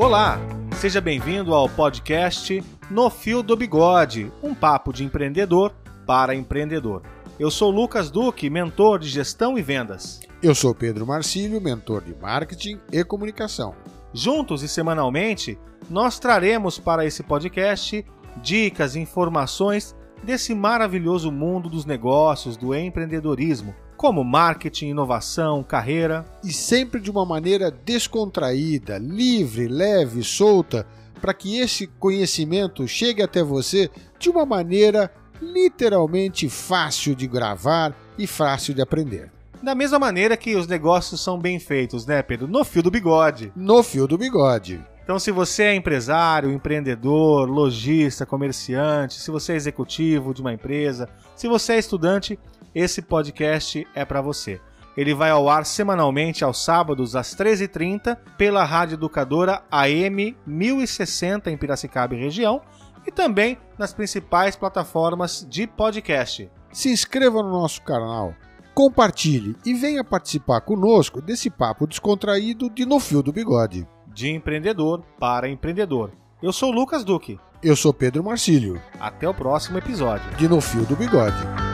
Olá, seja bem-vindo ao podcast No Fio do Bigode, um papo de empreendedor para empreendedor. Eu sou Lucas Duque, mentor de gestão e vendas. Eu sou Pedro Marcílio, mentor de marketing e comunicação. Juntos e semanalmente, nós traremos para esse podcast dicas e informações desse maravilhoso mundo dos negócios, do empreendedorismo, como marketing, inovação, carreira. E sempre de uma maneira descontraída, livre, leve, solta, para que esse conhecimento chegue até você de uma maneira literalmente fácil de gravar e fácil de aprender. Da mesma maneira que os negócios são bem feitos, né, Pedro? No fio do bigode. No fio do bigode. Então, se você é empresário, empreendedor, lojista, comerciante, se você é executivo de uma empresa, se você é estudante, esse podcast é para você. Ele vai ao ar semanalmente aos sábados às 13h30 pela Rádio Educadora AM 1060 em Piracicaba e região e também nas principais plataformas de podcast. Se inscreva no nosso canal, compartilhe e venha participar conosco desse papo descontraído de No Fio do Bigode. De empreendedor para empreendedor. Eu sou Lucas Duque. Eu sou Pedro Marcílio. Até o próximo episódio. De No Fio do Bigode.